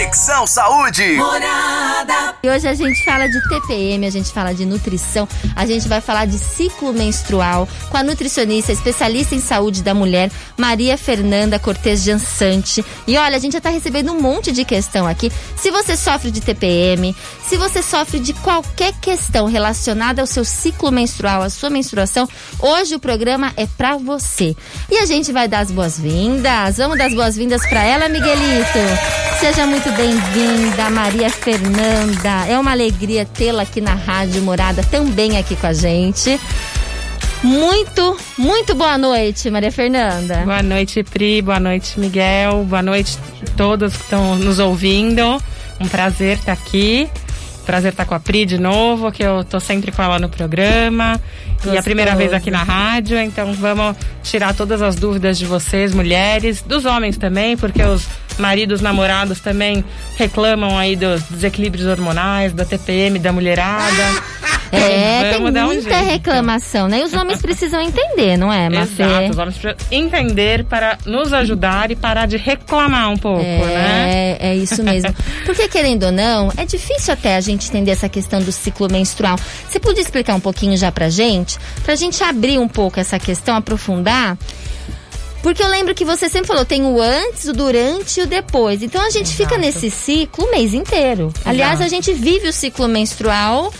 Conexão Saúde. Morada. E hoje a gente fala de TPM, a gente fala de nutrição, a gente vai falar de ciclo menstrual com a nutricionista, especialista em saúde da mulher, Maria Fernanda Cortez Jansante. E olha, a gente já tá recebendo um monte de questão aqui. Se você sofre de TPM, se você sofre de qualquer questão relacionada ao seu ciclo menstrual, à sua menstruação, hoje o programa é pra você. E a gente vai dar as boas-vindas. Vamos dar as boas-vindas pra ela, Miguelito. Seja muito bem-vinda, Maria Fernanda. É uma alegria tê-la aqui na Rádio Morada, também aqui com a gente. Muito, muito boa noite, Maria Fernanda. Boa noite, Pri. Boa noite, Miguel. Boa noite a todos que estão nos ouvindo. Um prazer estar aqui. Prazer estar com a Pri de novo, que eu tô sempre com ela no programa. E a primeira vez aqui na rádio, então vamos tirar todas as dúvidas de vocês, mulheres, dos homens também, porque os maridos, namorados também reclamam aí dos desequilíbrios hormonais, da TPM, da mulherada. É, Vamos tem um muita jeito. reclamação, né? E os homens precisam entender, não é, Mafê? Exato, os homens precisam entender para nos ajudar e parar de reclamar um pouco, né? É, é isso mesmo. Porque, querendo ou não, é difícil até a gente entender essa questão do ciclo menstrual. Você podia explicar um pouquinho já pra gente? Pra gente abrir um pouco essa questão, aprofundar? Porque eu lembro que você sempre falou, tem o antes, o durante e o depois. Então a gente fica Exato. nesse ciclo o mês inteiro. Aliás, a gente vive o ciclo menstrual.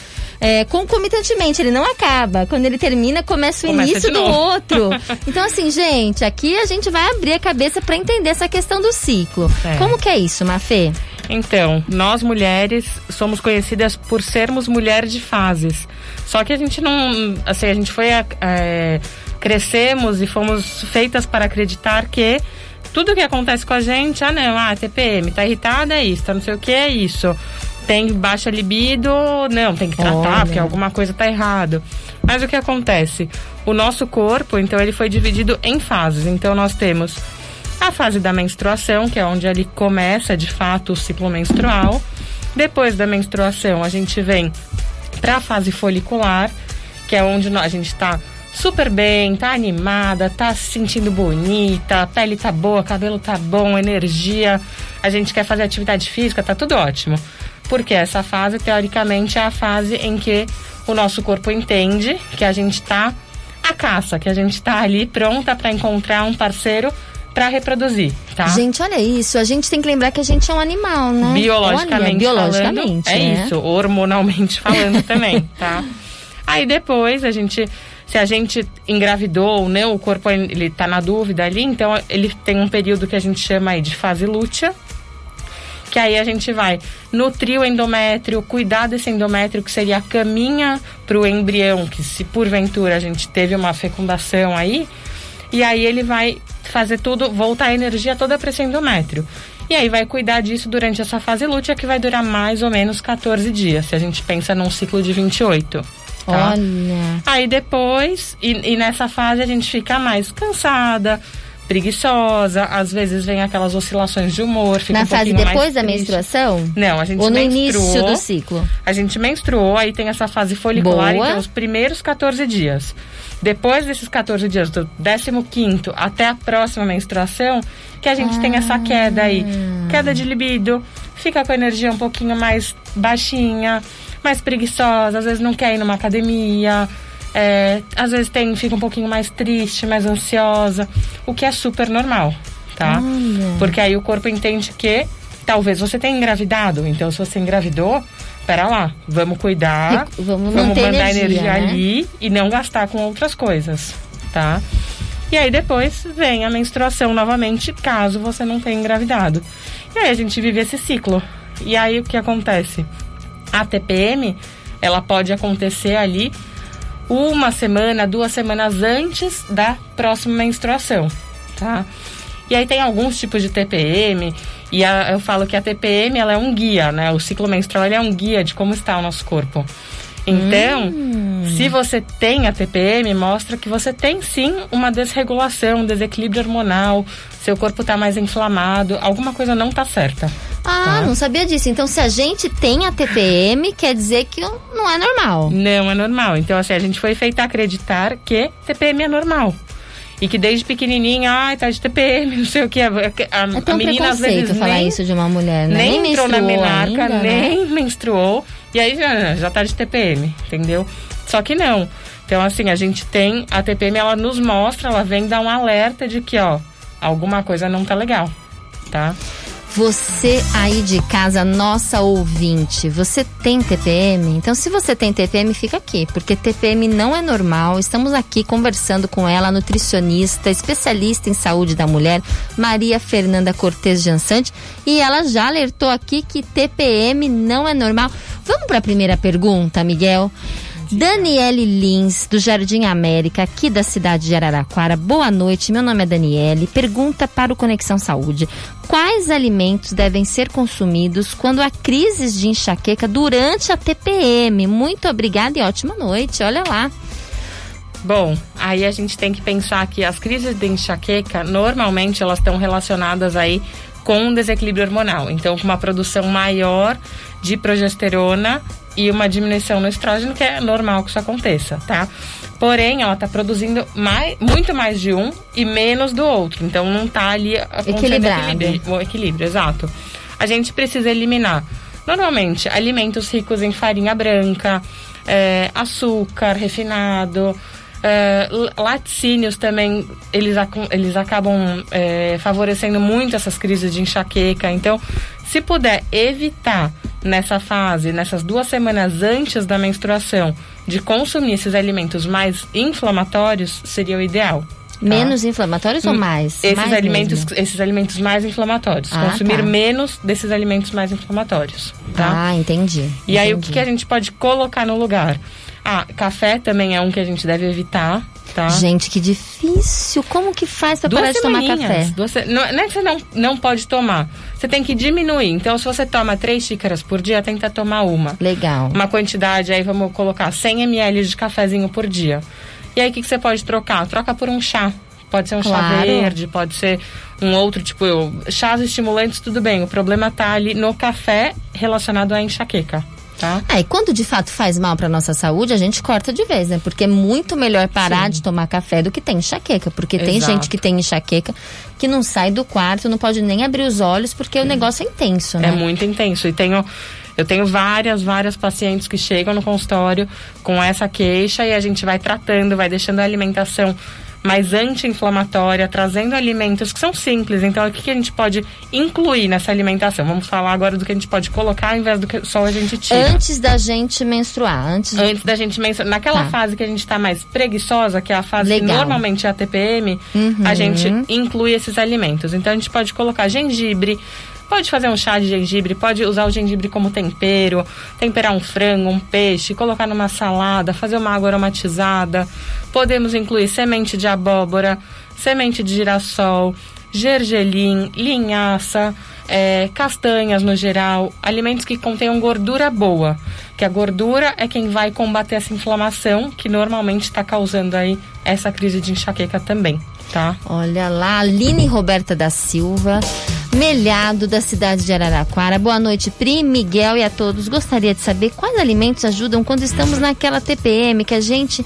É, concomitantemente, ele não acaba. Quando ele termina, começa o Começa início do outro. Então, assim, gente, aqui a gente vai abrir a cabeça pra entender essa questão do ciclo. É. Como que é isso, Mafê? Então, nós mulheres somos conhecidas por sermos mulheres de fases. Só que a gente não. Assim, a gente foi. é, crescemos e fomos feitas para acreditar que tudo que acontece com a gente, ah não, ah, TPM, tá irritada, é isso, tá não sei o que, é isso. Tem baixa libido, não, tem que tratar, Olha. porque alguma coisa tá errado. Mas o que acontece? O nosso corpo, então, ele foi dividido em fases. Então, nós temos a fase da menstruação, que é onde ele começa de fato o ciclo menstrual. Depois da menstruação, a gente vem para a fase folicular, que é onde a gente tá super bem, tá animada, tá se sentindo bonita, a pele tá boa, cabelo tá bom, energia, a gente quer fazer atividade física, tá tudo ótimo. Porque essa fase, teoricamente, é a fase em que o nosso corpo entende que a gente tá a caça, que a gente tá ali pronta para encontrar um parceiro para reproduzir, tá? Gente, olha isso. A gente tem que lembrar que a gente é um animal, né? biologicamente, Olha, biologicamente. falando, é né? isso, hormonalmente falando também, tá? Aí depois a gente, se a gente engravidou ou não, o corpo ele tá na dúvida ali, então ele tem um período que a gente chama aí de fase lútea, que aí a gente vai nutrir o endométrio, cuidar desse endométrio, que seria a caminha para o embrião, que se porventura a gente teve uma fecundação aí, e aí ele vai fazer tudo, voltar a energia toda para esse endométrio. E aí vai cuidar disso durante essa fase lútea, que vai durar mais ou menos 14 dias, se a gente pensa num ciclo de 28. Tá? Olha. Aí depois, e, e nessa fase a gente fica mais cansada, preguiçosa, às vezes vem aquelas oscilações de humor, fica Na um fase depois da menstruação? Não, a gente Ou no menstruou. início do ciclo? A gente menstruou, aí tem essa fase folicular, Boa. então os primeiros 14 dias. Depois desses 14 dias, do 15 até a próxima menstruação, que a gente tem essa queda aí. Queda de libido, fica com a energia um pouquinho mais baixinha, mais preguiçosa, às vezes não quer ir numa academia. é, às vezes tem, fica um pouquinho mais triste, mais ansiosa, o que é super normal, tá? Porque aí o corpo entende que talvez você tenha engravidado. Então, se você engravidou, pera lá, vamos cuidar, vamos manter mandar energia, energia, né? ali e não gastar com outras coisas, tá? E aí depois vem a menstruação novamente, caso você não tenha engravidado. E aí a gente vive esse ciclo. E aí o que acontece? A TPM, ela pode acontecer ali uma semana, duas semanas antes da próxima menstruação, tá? E aí tem alguns tipos de TPM, e a- eu falo que a TPM ela é um guia, né? O ciclo menstrual é um guia de como está o nosso corpo. Então, se você tem a TPM, mostra que você tem sim uma desregulação, um desequilíbrio hormonal, seu corpo está mais inflamado, alguma coisa não está certa. Ah, Tá. não sabia disso. Então, se a gente tem a TPM, quer dizer que não é normal. Não é normal. Então, assim, a gente foi feita acreditar que TPM é normal. e que desde pequenininha, ai, tá de TPM, não sei o que. A, a, É tão a menina às vezes falar nem, isso de uma mulher, né? nem, entrou na menarca, ainda, né? nem menstruou, e aí já, já tá de TPM, entendeu? Só que não. Então, assim, a gente tem, a TPM, ela nos mostra, ela vem dar um alerta de que, ó, alguma coisa não tá legal, tá? Você aí de casa, nossa ouvinte, você tem TPM? Então, se você tem TPM, fica aqui, porque TPM não é normal. Estamos aqui conversando com ela, nutricionista, especialista em saúde da mulher, Maria Fernanda Cortes Jansante, e ela já alertou aqui que TPM não é normal. Vamos para a primeira pergunta, Miguel? Daniele Lins, do Jardim América, aqui da cidade de Araraquara. Boa noite, meu nome é Daniele. Pergunta para o Conexão Saúde: Quais alimentos devem ser consumidos quando há crises de enxaqueca durante a TPM? Muito obrigada e ótima noite. Olha lá. Bom, aí a gente tem que pensar que as crises de enxaqueca, normalmente elas estão relacionadas aí com um desequilíbrio hormonal. Então, com uma produção maior de progesterona e uma diminuição no estrógeno, que é normal que isso aconteça, tá? Porém, ela tá produzindo mais, muito mais de um e menos do outro. Então, não tá ali Equilibrado. equilíbrio, o equilíbrio, exato. A gente precisa eliminar, normalmente, alimentos ricos em farinha branca, é, açúcar refinado, é, laticínios também, eles, eles acabam é, favorecendo muito essas crises de enxaqueca. Então, se puder evitar nessa fase, nessas duas semanas antes da menstruação, de consumir esses alimentos mais inflamatórios, seria o ideal. tá? Menos inflamatórios ou mais? Esses mais alimentos, mesmo? esses alimentos mais inflamatórios. Ah, consumir tá. menos desses alimentos mais inflamatórios, tá? Ah, entendi. E aí, o entendi. que, que a gente pode colocar no lugar? Ah, café também é um que a gente deve evitar, tá? Gente, que difícil. Como que faz pra parar de tomar café? duas se- não, não é que você não, não pode tomar. Você tem que diminuir. Então, se você toma três xícaras por dia, tenta tomar uma. Legal. Uma quantidade, aí vamos colocar 100 ml de cafezinho por dia. E aí, o que, que você pode trocar? Troca por um chá. Pode ser um chá Claro. verde, pode ser um outro, tipo, eu, chás estimulantes, tudo bem. O problema tá ali no café relacionado à enxaqueca, tá? Ah, e quando de fato faz mal pra nossa saúde, a gente corta de vez, né? Porque é muito melhor parar de tomar café do que ter enxaqueca. Porque tem Exato. gente que tem enxaqueca que não sai do quarto, não pode nem abrir os olhos, porque o negócio é intenso, né? É muito intenso. E tenho, eu tenho várias, várias pacientes que chegam no consultório com essa queixa e a gente vai tratando, vai deixando a alimentação mais anti-inflamatória, trazendo alimentos que são simples. Então, o que, que a gente pode incluir nessa alimentação? Vamos falar agora do que a gente pode colocar ao invés do que só a gente tira. Antes da gente menstruar, antes. Antes da gente mencionar, naquela Tá. fase que a gente tá mais preguiçosa, que é a fase que normalmente é a TPM, Uhum. a gente inclui esses alimentos. Então a gente pode colocar gengibre, pode fazer um chá de gengibre, pode usar o gengibre como tempero, temperar um frango, um peixe, colocar numa salada, fazer uma água aromatizada. Podemos incluir semente de abóbora, semente de girassol, gergelim, linhaça, é, castanhas no geral, alimentos que contenham gordura boa. Que a gordura é quem vai combater essa inflamação que normalmente está causando aí essa crise de enxaqueca também, tá? Olha lá, Aline Roberta da Silva, Melhado da cidade de Araraquara. Boa noite, Pri, Miguel e a todos. Gostaria de saber quais alimentos ajudam quando estamos naquela TPM que a gente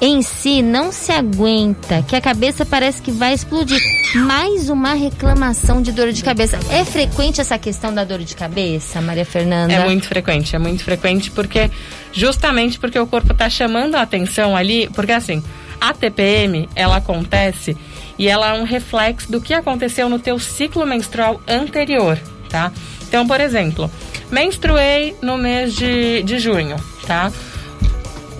em si não se aguenta, que a cabeça parece que vai explodir. Mais uma reclamação de dor de cabeça. É frequente essa questão da dor de cabeça, Maria Fernanda? É muito frequente, é muito frequente porque justamente porque o corpo está chamando a atenção ali, porque assim, a TPM, ela acontece e ela é um reflexo do que aconteceu no teu ciclo menstrual anterior, tá? Então, por exemplo, menstruei no mês de, de junho, tá?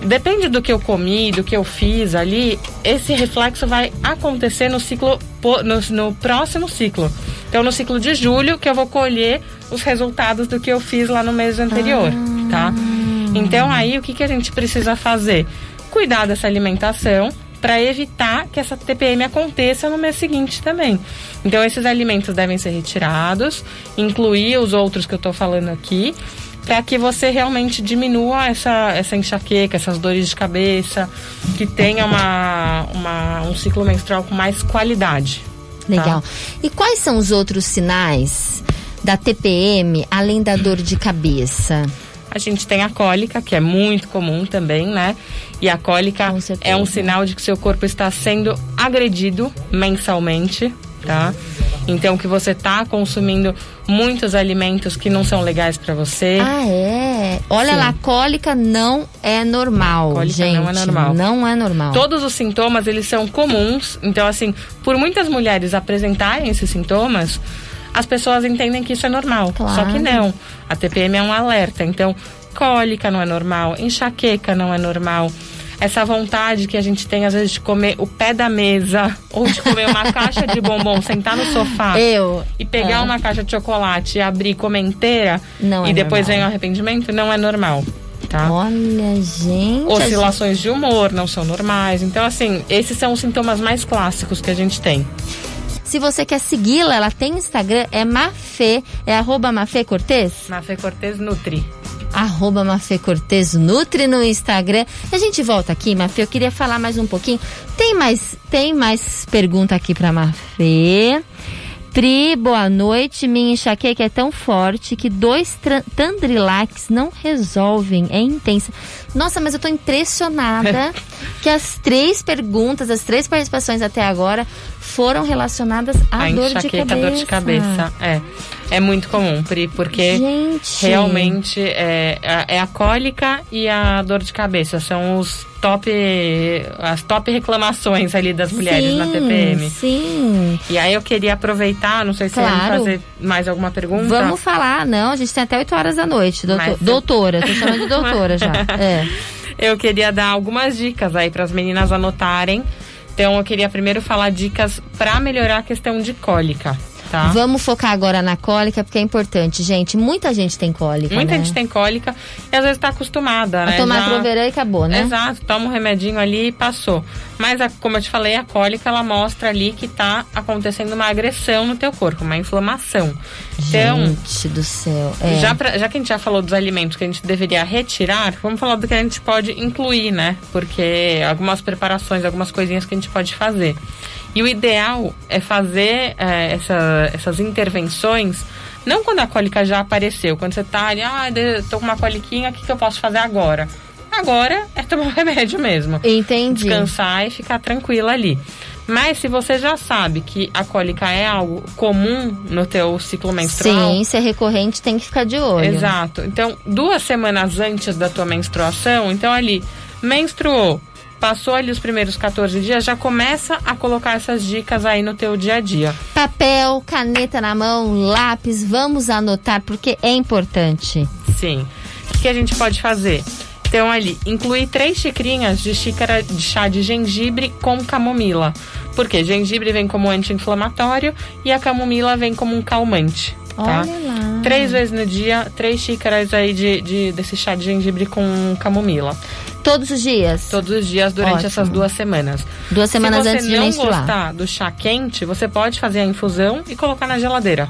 Depende do que eu comi, do que eu fiz ali, esse reflexo vai acontecer no ciclo no, no próximo ciclo. Então no ciclo de julho que eu vou colher os resultados do que eu fiz lá no mês anterior, tá? Então aí o que, que a gente precisa fazer? Cuidar dessa alimentação para evitar que essa TPM aconteça no mês seguinte também. Então esses alimentos devem ser retirados, incluir os outros que eu estou falando aqui, para que você realmente diminua essa, essa enxaqueca, essas dores de cabeça, que tenha uma, uma, um ciclo menstrual com mais qualidade. Legal. Tá? E quais são os outros sinais da TPM além da dor de cabeça? A gente tem a cólica, que é muito comum também, né? E a cólica é um sinal de que seu corpo está sendo agredido mensalmente, tá? Então que você tá consumindo muitos alimentos que não são legais para você. Ah, é? Olha Sim. lá, cólica não é normal, Cólica gente. não é normal. Não é normal. Todos os sintomas, eles são comuns. Então, assim, por muitas mulheres apresentarem esses sintomas, as pessoas entendem que isso é normal. Claro. Só que não. A TPM é um alerta. Então, cólica não é normal, enxaqueca não é normal. Essa vontade que a gente tem, às vezes, de comer o pé da mesa ou de comer uma caixa de bombom, sentar no sofá Eu. e pegar é. uma caixa de chocolate e abrir e comer inteira Não e é depois normal. vem o arrependimento, não é normal. Tá? Olha, gente. Oscilações de humor não são normais. Então, assim, esses são os sintomas mais clássicos que a gente tem. Se você quer segui-la, ela tem Instagram, é Mafê, é arroba Mafê Cortez? Mafê Cortez Nutri. Arroba Mafê Cortez Nutri no Instagram. E a gente volta aqui, Mafê, eu queria falar mais um pouquinho. Tem mais, tem mais pergunta aqui pra Mafê. Pri, boa noite. Minha enxaqueca é tão forte que dois Tandrilax não resolvem. É intensa. Nossa, mas eu tô impressionada que as três perguntas, as três participações até agora foram relacionadas à a dor de cabeça. dor de cabeça. É. É muito comum, Pri, porque Gente. realmente é, é a cólica e a dor de cabeça. São os top. as top reclamações ali das mulheres sim, na TPM. Sim. E aí eu queria aproveitar, não sei se você vai Claro. fazer mais alguma pergunta. Vamos falar, não, a gente tem até 8 horas da noite. doutor- Mas- doutora, tô chamando de doutora já. É. Eu queria dar algumas dicas aí para as meninas anotarem. Então eu queria primeiro falar dicas para melhorar a questão de cólica, tá? Vamos focar agora na cólica, porque é importante, gente. Muita gente tem cólica. Muita né? gente tem cólica e às vezes está acostumada, A né? tomar Já- Proveran e acabou, né? Exato, toma um remedinho ali e passou. Mas, a- como eu te falei, a cólica ela mostra ali que tá acontecendo uma agressão no teu corpo, uma inflamação. Então, Gente do céu. É. já, pra- já que a gente já falou dos alimentos que a gente deveria retirar, vamos falar do que a gente pode incluir, né? Porque algumas preparações, algumas coisinhas que a gente pode fazer. E o ideal é fazer é, essa- essas intervenções não quando a cólica já apareceu, quando você tá ali, ah, tô com uma coliquinha, o que, que eu posso fazer agora? Agora é tomar o remédio mesmo Entendi. descansar e ficar tranquila ali. Mas se você já sabe que a cólica é algo comum no teu ciclo menstrual, Sim, se é recorrente, tem que ficar de olho. exato. Então, duas semanas antes da tua menstruação, então ali menstruou, passou ali os primeiros 14 dias, já começa a colocar essas dicas aí no teu dia a dia. Papel, caneta na mão, lápis, vamos anotar, porque é importante. Sim. O que a gente pode fazer? Então, ali, incluir três xicrinhas de xícara de chá de gengibre com camomila. Porque gengibre vem como anti-inflamatório e a camomila vem como um calmante. Tá? Olha lá. Três vezes no dia, três xícaras aí de, de- desse chá de gengibre com camomila. Todos os dias. Todos os dias durante Ótimo. essas duas semanas. Duas semanas Se você antes de não menstruar. gostar do chá quente, você pode fazer a infusão e colocar na geladeira.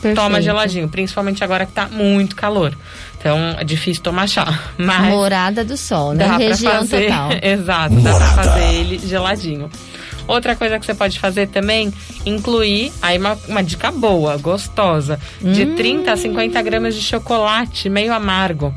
Perfeito. Toma geladinho, principalmente agora que tá muito calor. Então é difícil tomar chá. Mas Morada do Sol, né? dá pra Região fazer. total. Exato, dá pra fazer ele geladinho. Outra coisa que você pode fazer também, incluir aí uma, uma dica boa, gostosa, de Hum. 30 a 50 gramas de chocolate meio amargo.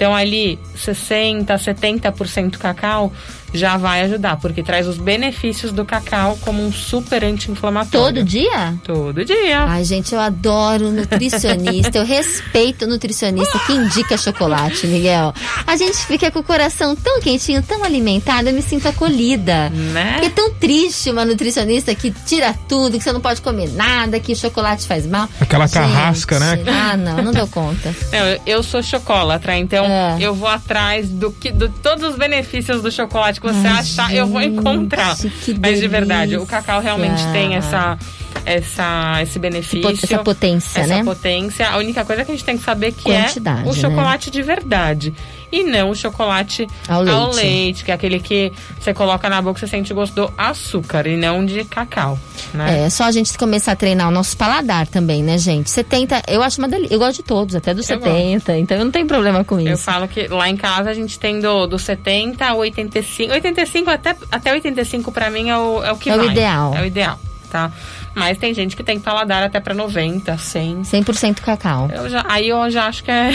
Então ali 60, 70% cacau já vai ajudar, porque traz os benefícios do cacau como um super anti-inflamatório. Todo dia? Todo dia. Ai, gente, eu adoro nutricionista. Eu respeito o nutricionista que indica chocolate, Miguel. A gente fica com o coração tão quentinho, tão alimentado, eu me sinto acolhida. Né? Porque é tão triste uma nutricionista que tira tudo, que você não pode comer nada, que chocolate faz mal. Aquela Gente, carrasca, né? Ah, não, não deu conta. Não, eu- eu sou chocolatra, então É. eu vou atrás do que de todos os benefícios do chocolate que você Ai, achar, eu vou gente, encontrar. Mas de verdade, o cacau realmente tem essa essa esse benefício, Essa potência, essa né? potência. A única coisa que a gente tem que saber que Quantidade, é o né? chocolate de verdade e não o chocolate Ao leite. que é aquele que você coloca na boca e você sente o gosto do açúcar e não de cacau, né? É, só a gente começar a treinar o nosso paladar também, né, gente? 70, eu acho uma delícia. Eu gosto de todos, até dos Eu 70, então eu não tenho problema com Eu isso. falo que lá em casa a gente tem do, do 70 ao 85. 85 até, até 85 pra mim é o, é o que É o vai. ideal. É o ideal. tá? Mas tem gente que tem paladar até para 90, 100. 100% cacau. Eu já, aí eu já acho que é,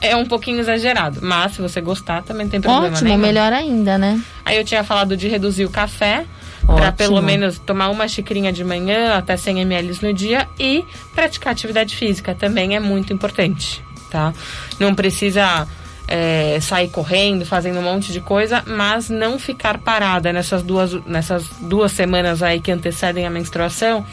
é um pouquinho exagerado. Mas se você gostar, também tem problema Ótimo, nenhum. melhor ainda, né? Aí eu tinha falado de reduzir o café para pelo menos tomar uma xicrinha de manhã até 100 ml no dia e praticar atividade física também é muito importante, tá? Não precisa é, sair correndo, fazendo um monte de coisa, mas não ficar parada nessas duas, nessas duas semanas aí que antecedem a menstruação,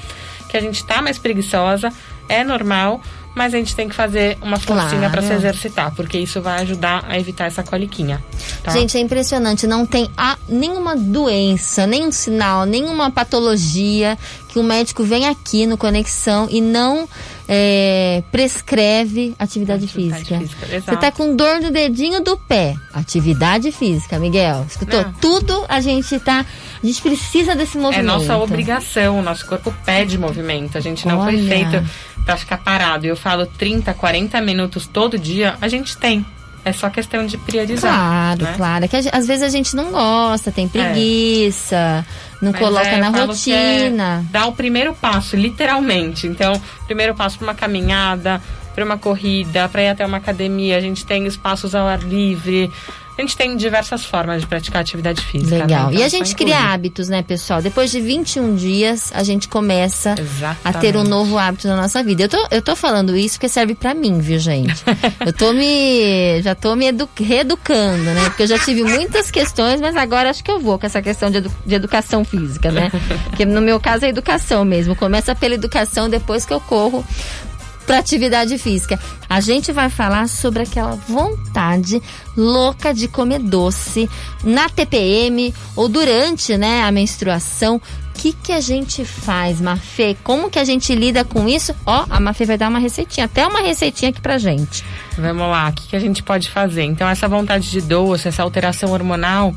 que a gente tá mais preguiçosa, é normal, mas a gente tem que fazer uma forcinha Claro. para se exercitar, porque isso vai ajudar a evitar essa coliquinha. Tá? Gente, é impressionante. Não tem a, nenhuma doença, nenhum sinal, nenhuma patologia que o médico vem aqui no Conexão e não é, prescreve atividade, Atividade física. física, Você tá com dor no dedinho do pé. Atividade física, Miguel. Escutou? Não. Tudo a gente tá. A gente precisa desse É movimento. nossa obrigação, o nosso corpo pede movimento. A gente não foi Olha. feito pra ficar parado. Eu falo 30, 40 minutos todo dia, a gente tem. É só questão de priorizar. Claro, né? claro. É que às vezes a gente não gosta, tem preguiça, não Mas coloca é, na é rotina. dar o primeiro passo, literalmente. Então, primeiro passo para uma caminhada, para uma corrida, para ir até uma academia. A gente tem espaços ao ar livre. A gente tem diversas formas de praticar atividade física. né? Legal. Então, e a gente cria hábitos, né, pessoal? Depois de 21 dias, a gente começa a Exatamente. ter um novo hábito na nossa vida. Eu tô, eu tô falando isso porque serve pra mim, viu, gente? eu tô me. Já tô me edu reeducando, né? Porque eu já tive muitas questões, mas agora acho que eu vou com essa questão de, edu- de educação física, né? Porque no meu caso é educação mesmo. Começa pela educação depois que eu corro para atividade física. A gente vai falar sobre aquela vontade louca de comer doce na TPM ou durante, né, a menstruação. O que que a gente faz, Mafê? Como que a gente lida com isso? Ó, a Mafê vai dar uma receitinha, até uma receitinha aqui pra gente. Vamos lá, o que, que a gente pode fazer? Então, essa vontade de doce, essa alteração hormonal,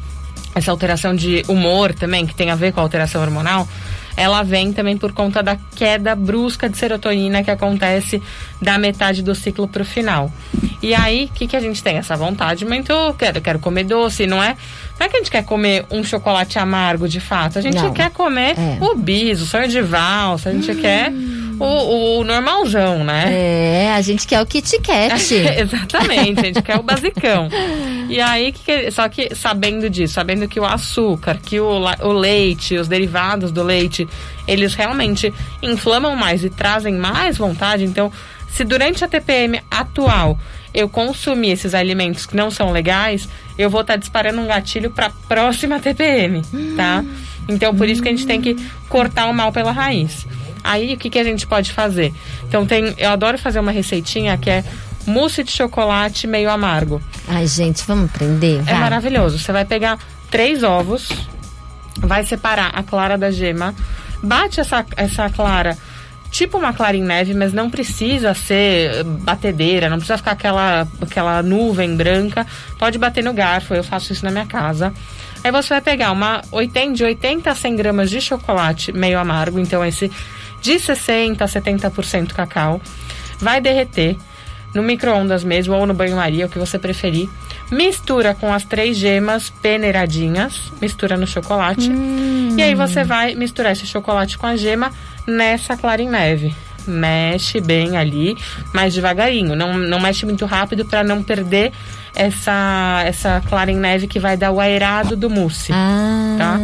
essa alteração de humor também, que tem a ver com a alteração hormonal, ela vem também por conta da queda brusca de serotonina que acontece da metade do ciclo pro final. E aí, o que, que a gente tem? Essa vontade muito, quero, quero comer doce, não é? Não é que a gente quer comer um chocolate amargo de fato, a gente Não. quer comer É. o bis, o sonho de valsa, a gente quer o, o normalzão, né? É, a gente quer o Kit Kat. Exatamente, a gente quer o basicão. E aí, que só que sabendo disso, sabendo que o açúcar, que o, o leite, os derivados do leite, eles realmente inflamam mais e trazem mais vontade. Então, se durante a TPM atual eu consumir esses alimentos que não são legais, eu vou estar disparando um gatilho para próxima TPM, tá? Então, por isso que a gente tem que cortar o mal pela raiz. Aí, o que, que a gente pode fazer? Então, tem, eu adoro fazer uma receitinha que é mousse de chocolate meio amargo. Ai, gente, vamos aprender? É Vai. maravilhoso. Você vai pegar três ovos, vai separar a clara da gema, bate essa, essa clara tipo uma clara em neve, mas não precisa ser batedeira, não precisa ficar aquela, aquela nuvem branca. Pode bater no garfo, eu faço isso na minha casa. Aí você vai pegar uma 80, de 80 a 100 gramas de chocolate meio amargo, então esse de 60 a 70% cacau. Vai derreter no micro-ondas mesmo ou no banho-maria, o que você preferir. Mistura com as três gemas peneiradinhas, mistura no chocolate. E aí você vai misturar esse chocolate com a gema nessa clara em neve. Mexe bem ali, mais devagarinho. Não, não mexe muito rápido para não perder essa, essa clara em neve que vai dar o aerado do mousse Ah, Tá?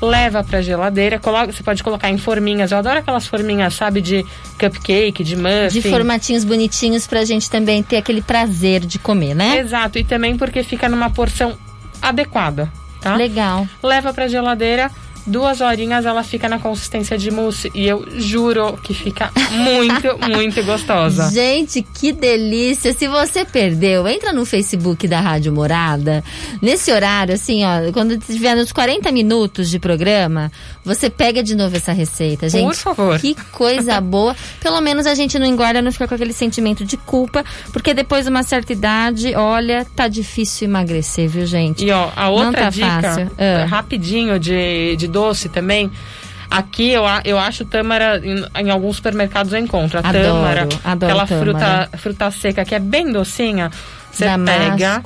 Leva pra geladeira, coloca, você pode colocar em forminhas. Eu adoro aquelas forminhas, sabe, de cupcake, de muffin. de formatinhos bonitinhos pra gente também ter aquele prazer de comer, né? Exato, e também porque fica numa porção adequada, tá? Legal. Leva pra geladeira, duas horinhas ela fica na consistência de mousse e eu juro que fica muito, muito gostosa. Gente, que delícia! Se você perdeu, entra no Facebook da Rádio Morada. Nesse horário, assim, ó, quando tiver nos 40 minutos de programa, você pega de novo essa receita, gente. Por favor. Que coisa boa. Pelo menos a gente não engorda, não fica com aquele sentimento de culpa, porque depois de uma certa idade, olha, tá difícil emagrecer, viu, gente? E ó, a outra tá dica, fácil. Ah. rapidinho de, de doce também. Aqui eu, eu acho tâmara, em, em alguns supermercados eu encontro. A Adoro, tâmara, adoro aquela tâmara. fruta, fruta seca que é bem docinha. Você pega.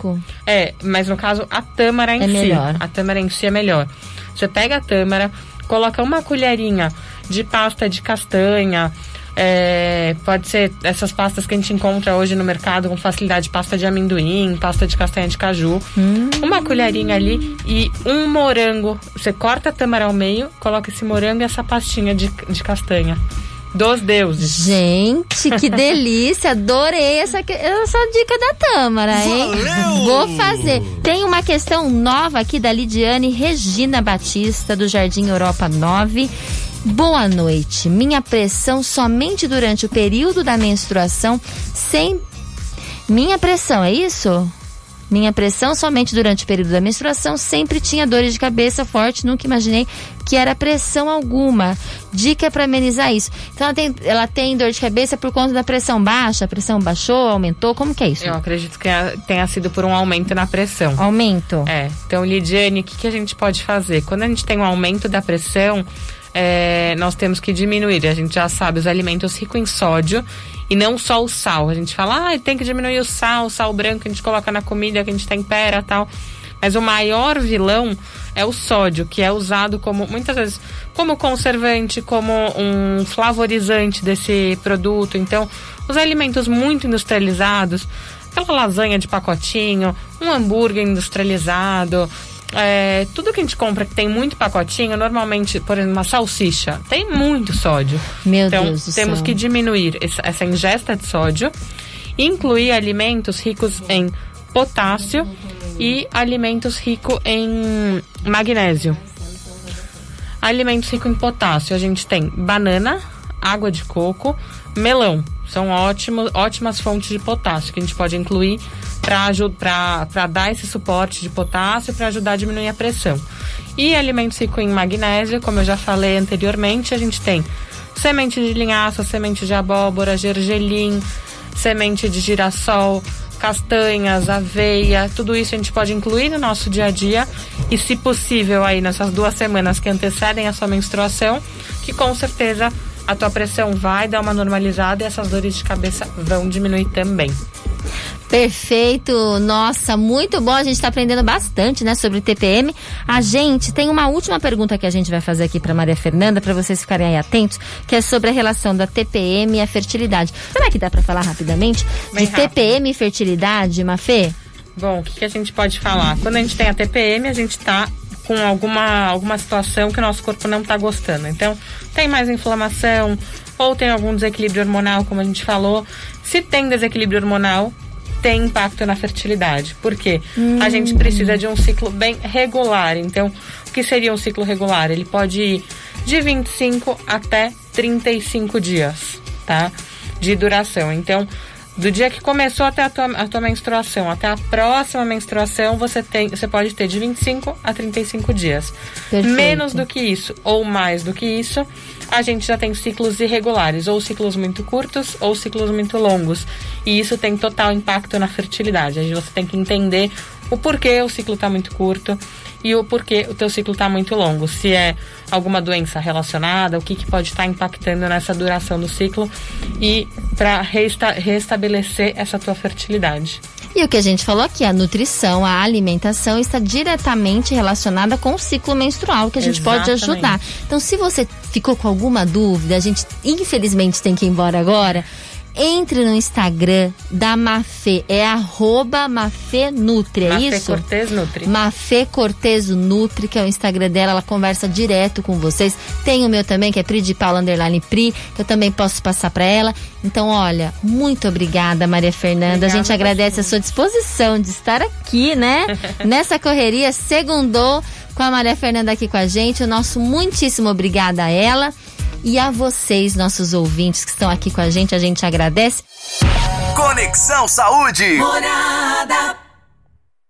É, mas no caso a tâmara em É si. melhor. A tâmara em si é melhor. Você pega a tâmara, coloca uma colherinha de pasta de castanha, é, pode ser essas pastas que a gente encontra hoje no mercado com facilidade, pasta de amendoim, pasta de castanha de caju. Hum. Uma colherinha ali e um morango. Você corta a tâmara ao meio, coloca esse morango e essa pastinha de, de castanha dos deuses. Gente, que delícia! Adorei essa, essa dica da Tâmara, hein? Valeu! Vou fazer. Tem uma questão nova aqui da Lidiane Regina Batista, do Jardim Europa 9. Boa noite. Minha pressão somente durante o período da menstruação sem. Minha pressão, é isso? Minha pressão somente durante o período da menstruação sempre tinha dores de cabeça forte, nunca imaginei que era pressão alguma. Dica para amenizar isso. Então ela tem, ela tem dor de cabeça por conta da pressão baixa, a pressão baixou, aumentou, como que é isso? Eu acredito que tenha sido por um aumento na pressão. Aumento? É. Então, Lidiane, o que, que a gente pode fazer? Quando a gente tem um aumento da pressão, é, nós temos que diminuir. A gente já sabe os alimentos ricos em sódio e não só o sal. A gente fala, ah, tem que diminuir o sal, o sal branco que a gente coloca na comida, que a gente tempera tal. Mas o maior vilão é o sódio, que é usado como muitas vezes como conservante, como um flavorizante desse produto. Então, os alimentos muito industrializados, aquela lasanha de pacotinho, um hambúrguer industrializado, é, tudo que a gente compra que tem muito pacotinho, normalmente, por exemplo, uma salsicha, tem muito sódio. Meu então, Deus do temos céu. que diminuir essa, essa ingesta de sódio, incluir alimentos ricos em potássio e alimentos ricos em magnésio. Alimentos ricos em potássio, a gente tem banana, água de coco, melão. São ótimos, ótimas fontes de potássio que a gente pode incluir para dar esse suporte de potássio para ajudar a diminuir a pressão. E alimentos ricos em magnésio, como eu já falei anteriormente, a gente tem semente de linhaça, semente de abóbora, gergelim, semente de girassol, castanhas, aveia, tudo isso a gente pode incluir no nosso dia a dia e, se possível, aí nessas duas semanas que antecedem a sua menstruação, que com certeza a tua pressão vai dar uma normalizada e essas dores de cabeça vão diminuir também. Perfeito, nossa, muito bom. A gente está aprendendo bastante, né, sobre TPM. A gente tem uma última pergunta que a gente vai fazer aqui para Maria Fernanda, para vocês ficarem aí atentos, que é sobre a relação da TPM e a fertilidade. Será que dá para falar rapidamente Bem de rápido. TPM e fertilidade, Mafê? Bom, o que, que a gente pode falar? Quando a gente tem a TPM, a gente está com alguma, alguma situação que o nosso corpo não está gostando. Então, tem mais inflamação ou tem algum desequilíbrio hormonal, como a gente falou. Se tem desequilíbrio hormonal, tem impacto na fertilidade. Por quê? A gente precisa de um ciclo bem regular. Então, o que seria um ciclo regular? Ele pode ir de 25 até 35 dias, tá? De duração. Então, do dia que começou até a tua, a tua menstruação, até a próxima menstruação, você tem, você pode ter de 25 a 35 dias. Perfeito. Menos do que isso ou mais do que isso, a gente já tem ciclos irregulares, ou ciclos muito curtos ou ciclos muito longos. E isso tem total impacto na fertilidade. Aí você tem que entender o porquê o ciclo está muito curto e o porquê o teu ciclo está muito longo. Se é alguma doença relacionada, o que, que pode estar impactando nessa duração do ciclo e para resta restabelecer essa tua fertilidade. E o que a gente falou aqui, a nutrição, a alimentação está diretamente relacionada com o ciclo menstrual, que a gente pode Exatamente. ajudar. Então, se você ficou com alguma dúvida, a gente infelizmente tem que ir embora agora. Entre no Instagram da Mafê, é arroba Mafê Nutri, é Mafê isso? Cortez Nutri. Mafê Cortez Nutri, que é o Instagram dela, ela conversa direto com vocês. Tem o meu também, que é Pri de Paula Underline Pri, que eu também posso passar para ela. Então, olha, muito obrigada, Maria Fernanda. a gente Obrigada, agradece a sua disposição de estar aqui, né? Nessa correria, segundou com a Maria Fernanda aqui com a gente. O nosso muitíssimo obrigada a ela. E a vocês, nossos ouvintes que estão aqui com a gente, a gente agradece. Conexão Saúde. Morada.